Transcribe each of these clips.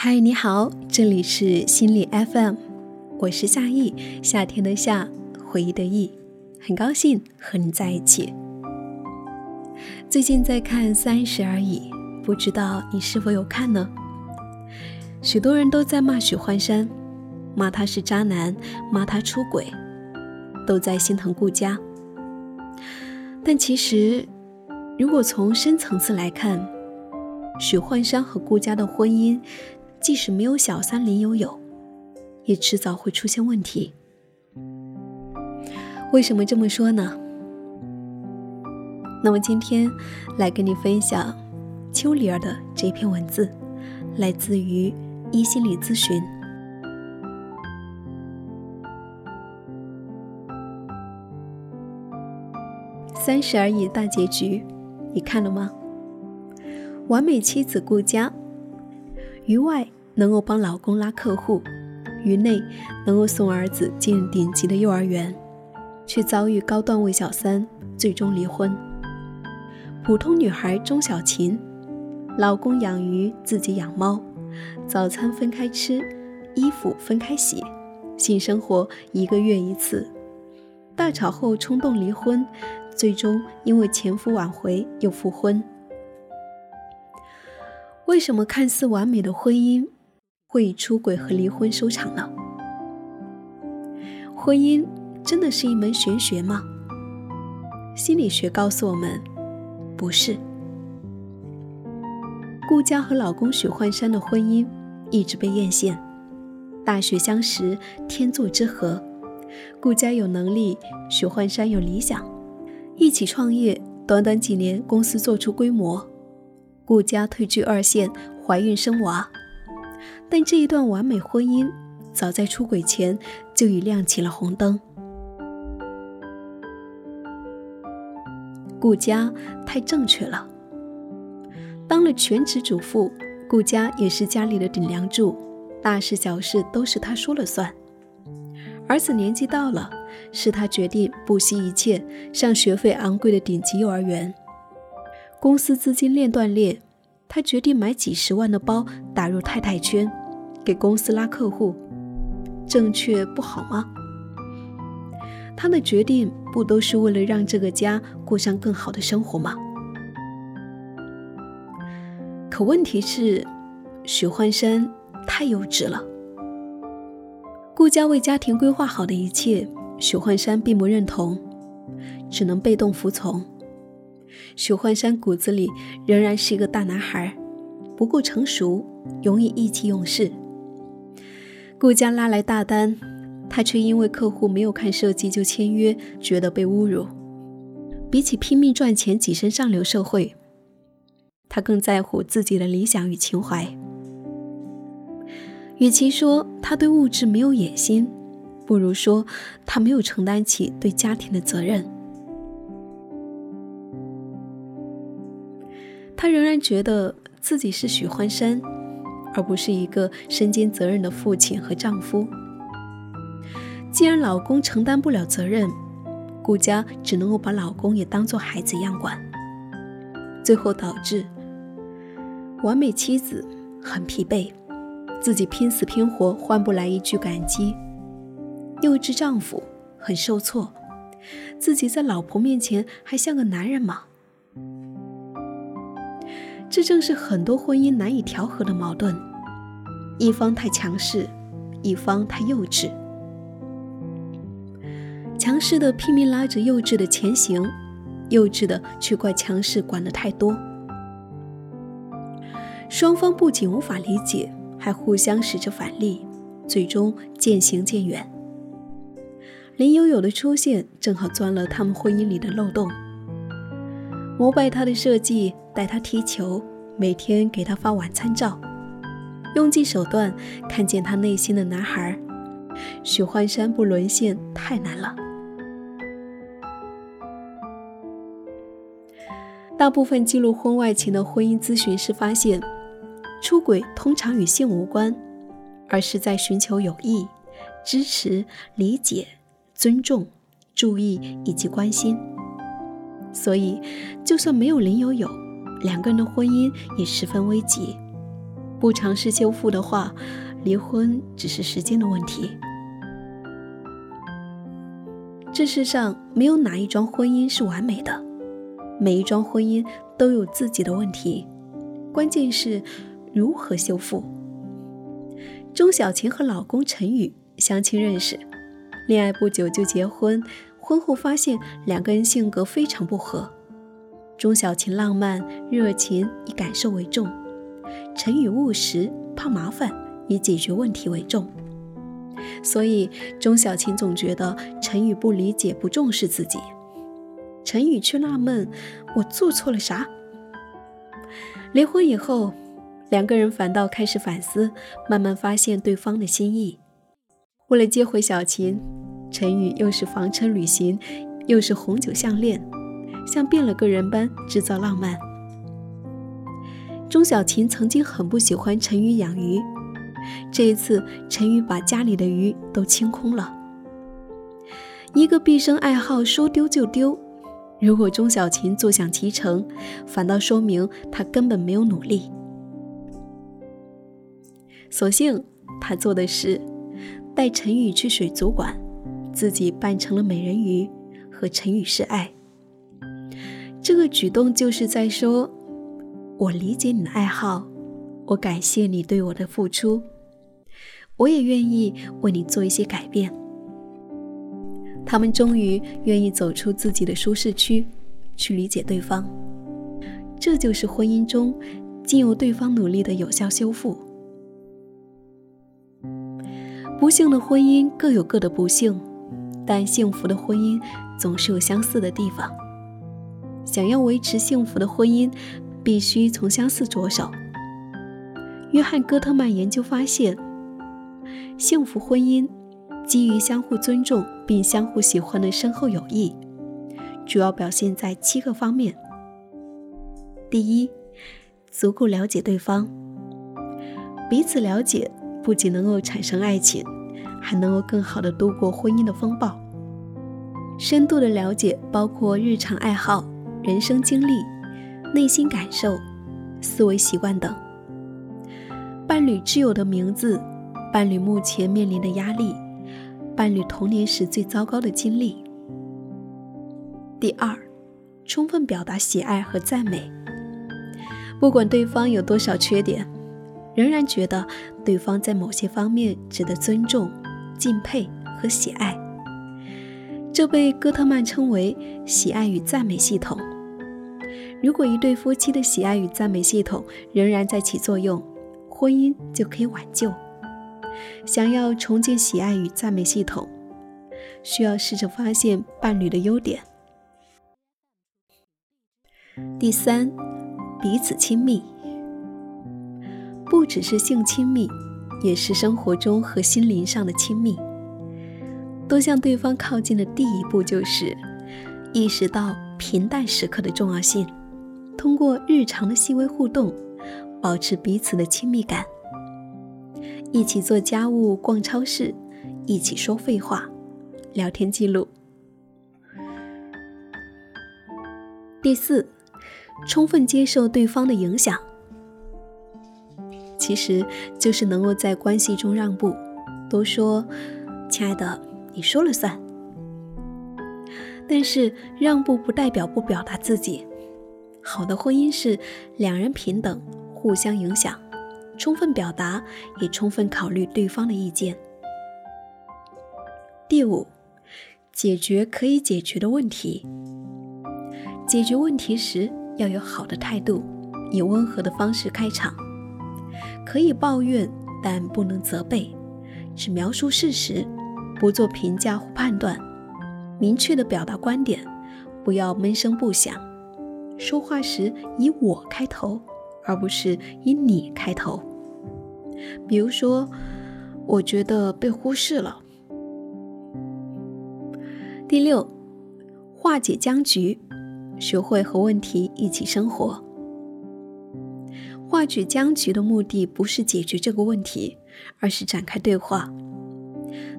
嗨，你好，这里是心理 FM，我是夏意，夏天的夏，回忆的忆，很高兴和你在一起。最近在看《三十而已》，不知道你是否有看呢？许多人都在骂许幻山，骂他是渣男，骂他出轨，都在心疼顾佳。但其实，如果从深层次来看，许幻山和顾佳的婚姻。即使没有小三林有有，也迟早会出现问题。为什么这么说呢？那么今天来跟你分享秋里儿的这篇文字，来自于一心理咨询。三十而已大结局，你看了吗？完美妻子顾佳。于外能够帮老公拉客户，于内能够送儿子进顶级的幼儿园，却遭遇高段位小三，最终离婚。普通女孩钟小琴，老公养鱼，自己养猫，早餐分开吃，衣服分开洗，性生活一个月一次。大吵后冲动离婚，最终因为前夫挽回又复婚。为什么看似完美的婚姻会以出轨和离婚收场呢？婚姻真的是一门玄学吗？心理学告诉我们，不是。顾佳和老公许幻山的婚姻一直被艳羡，大学相识，天作之合。顾佳有能力，许幻山有理想，一起创业，短短几年，公司做出规模。顾佳退居二线，怀孕生娃，但这一段完美婚姻早在出轨前就已亮起了红灯。顾家太正确了，当了全职主妇，顾家也是家里的顶梁柱，大事小事都是她说了算。儿子年纪到了，是她决定不惜一切上学费昂贵的顶级幼儿园。公司资金链断裂，他决定买几十万的包打入太太圈，给公司拉客户。正确不好吗？他的决定不都是为了让这个家过上更好的生活吗？可问题是，许幻山太幼稚了。顾家为家庭规划好的一切，许幻山并不认同，只能被动服从。许幻山骨子里仍然是一个大男孩，不够成熟，容易意气用事。顾家拉来大单，他却因为客户没有看设计就签约，觉得被侮辱。比起拼命赚钱跻身上流社会，他更在乎自己的理想与情怀。与其说他对物质没有野心，不如说他没有承担起对家庭的责任。他仍然觉得自己是许幻山，而不是一个身兼责任的父亲和丈夫。既然老公承担不了责任，顾家只能够把老公也当做孩子一样管，最后导致完美妻子很疲惫，自己拼死拼活换不来一句感激；幼稚丈夫很受挫，自己在老婆面前还像个男人吗？这正是很多婚姻难以调和的矛盾：一方太强势，一方太幼稚。强势的拼命拉着幼稚的前行，幼稚的却怪强势管得太多。双方不仅无法理解，还互相使着反力，最终渐行渐远。林有有的出现，正好钻了他们婚姻里的漏洞。膜拜他的设计，带他踢球，每天给他发晚餐照，用尽手段看见他内心的男孩。许幻山不沦陷太难了。大部分记录婚外情的婚姻咨询师发现，出轨通常与性无关，而是在寻求友谊、支持、理解、尊重、注意以及关心。所以，就算没有林有有，两个人的婚姻也十分危急。不尝试修复的话，离婚只是时间的问题。这世上没有哪一桩婚姻是完美的，每一桩婚姻都有自己的问题，关键是如何修复。钟小琴和老公陈宇相亲认识，恋爱不久就结婚，婚后发现两个人性格非常不合。钟小琴浪漫热情，以感受为重；陈宇务实怕麻烦，以解决问题为重。所以钟小琴总觉得陈宇不理解、不重视自己。陈宇却纳闷：我做错了啥？离婚以后，两个人反倒开始反思，慢慢发现对方的心意。为了接回小琴，陈宇又是房车旅行，又是红酒项链，像变了个人般制造浪漫。钟小琴曾经很不喜欢陈宇养鱼。这一次，陈宇把家里的鱼都清空了。一个毕生爱好说丢就丢，如果钟小琴坐享其成，反倒说明她根本没有努力。所幸她做的是带陈宇去水族馆，自己扮成了美人鱼和陈宇示爱。这个举动就是在说：“我理解你的爱好，我感谢你对我的付出。”我也愿意为你做一些改变。他们终于愿意走出自己的舒适区，去理解对方。这就是婚姻中经由对方努力的有效修复。不幸的婚姻各有各的不幸，但幸福的婚姻总是有相似的地方。想要维持幸福的婚姻，必须从相似着手。约翰·戈特曼研究发现。幸福婚姻基于相互尊重并相互喜欢的深厚友谊，主要表现在七个方面。第一，足够了解对方。彼此了解不仅能够产生爱情，还能够更好的度过婚姻的风暴。深度的了解包括日常爱好、人生经历、内心感受、思维习惯等。伴侣挚友的名字。伴侣目前面临的压力，伴侣童年时最糟糕的经历。第二，充分表达喜爱和赞美。不管对方有多少缺点，仍然觉得对方在某些方面值得尊重、敬佩和喜爱。这被戈特曼称为“喜爱与赞美系统”。如果一对夫妻的喜爱与赞美系统仍然在起作用，婚姻就可以挽救。想要重建喜爱与赞美系统，需要试着发现伴侣的优点。第三，彼此亲密，不只是性亲密，也是生活中和心灵上的亲密。多向对方靠近的第一步，就是意识到平淡时刻的重要性，通过日常的细微互动，保持彼此的亲密感。一起做家务、逛超市，一起说废话、聊天记录。第四，充分接受对方的影响，其实就是能够在关系中让步，都说“亲爱的，你说了算”。但是让步不代表不表达自己，好的婚姻是两人平等，互相影响。充分表达，也充分考虑对方的意见。第五，解决可以解决的问题。解决问题时要有好的态度，以温和的方式开场。可以抱怨，但不能责备，只描述事实，不做评价或判断。明确的表达观点，不要闷声不响。说话时以我开头。而不是以你开头。比如说，我觉得被忽视了。第六，化解僵局，学会和问题一起生活。化解僵局的目的不是解决这个问题，而是展开对话。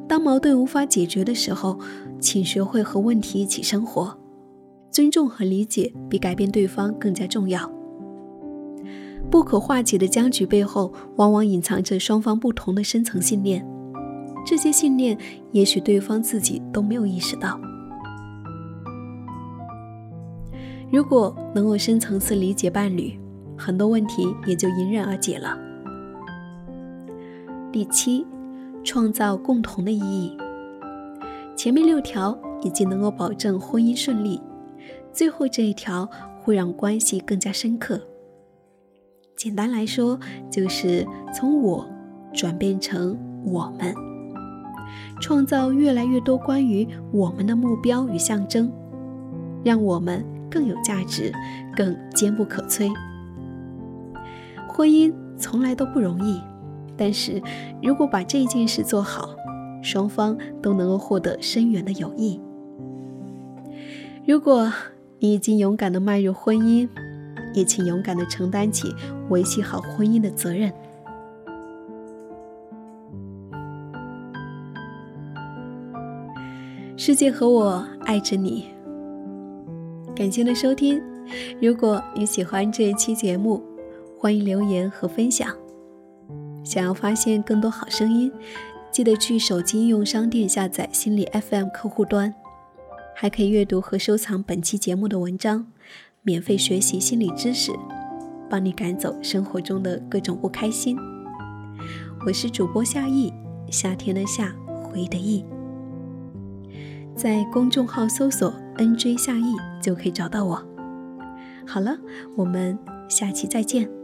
当矛盾无法解决的时候，请学会和问题一起生活。尊重和理解比改变对方更加重要。不可化解的僵局背后，往往隐藏着双方不同的深层信念。这些信念，也许对方自己都没有意识到。如果能够深层次理解伴侣，很多问题也就迎刃而解了。第七，创造共同的意义。前面六条已经能够保证婚姻顺利，最后这一条会让关系更加深刻。简单来说，就是从我转变成我们，创造越来越多关于我们的目标与象征，让我们更有价值，更坚不可摧。婚姻从来都不容易，但是如果把这件事做好，双方都能够获得深远的友谊。如果你已经勇敢地迈入婚姻，也请勇敢地承担起维系好婚姻的责任。世界和我爱着你。感谢的收听。如果你喜欢这一期节目，欢迎留言和分享。想要发现更多好声音，记得去手机应用商店下载心理 FM 客户端，还可以阅读和收藏本期节目的文章，免费学习心理知识，帮你赶走生活中的各种不开心。我是主播夏意，夏天的夏，回忆的忆，在公众号搜索 “nj 夏意”就可以找到我。好了，我们下期再见。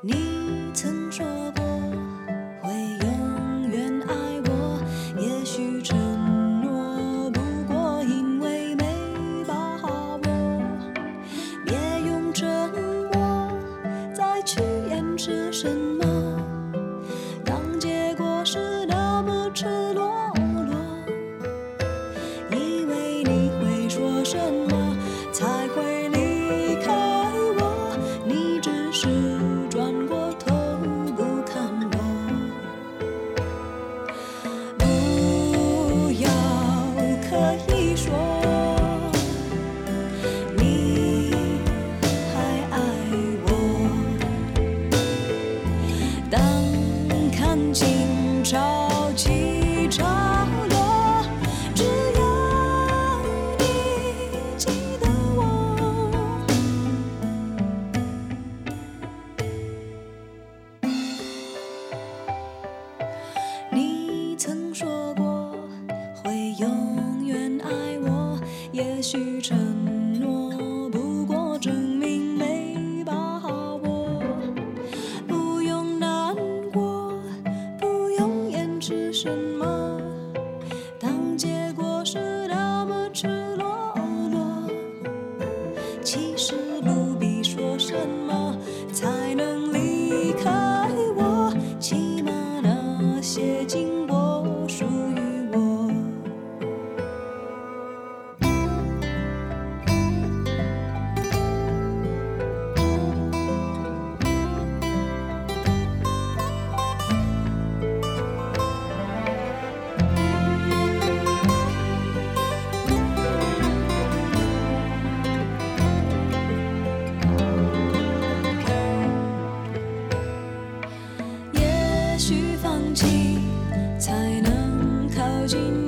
你许放弃才能靠近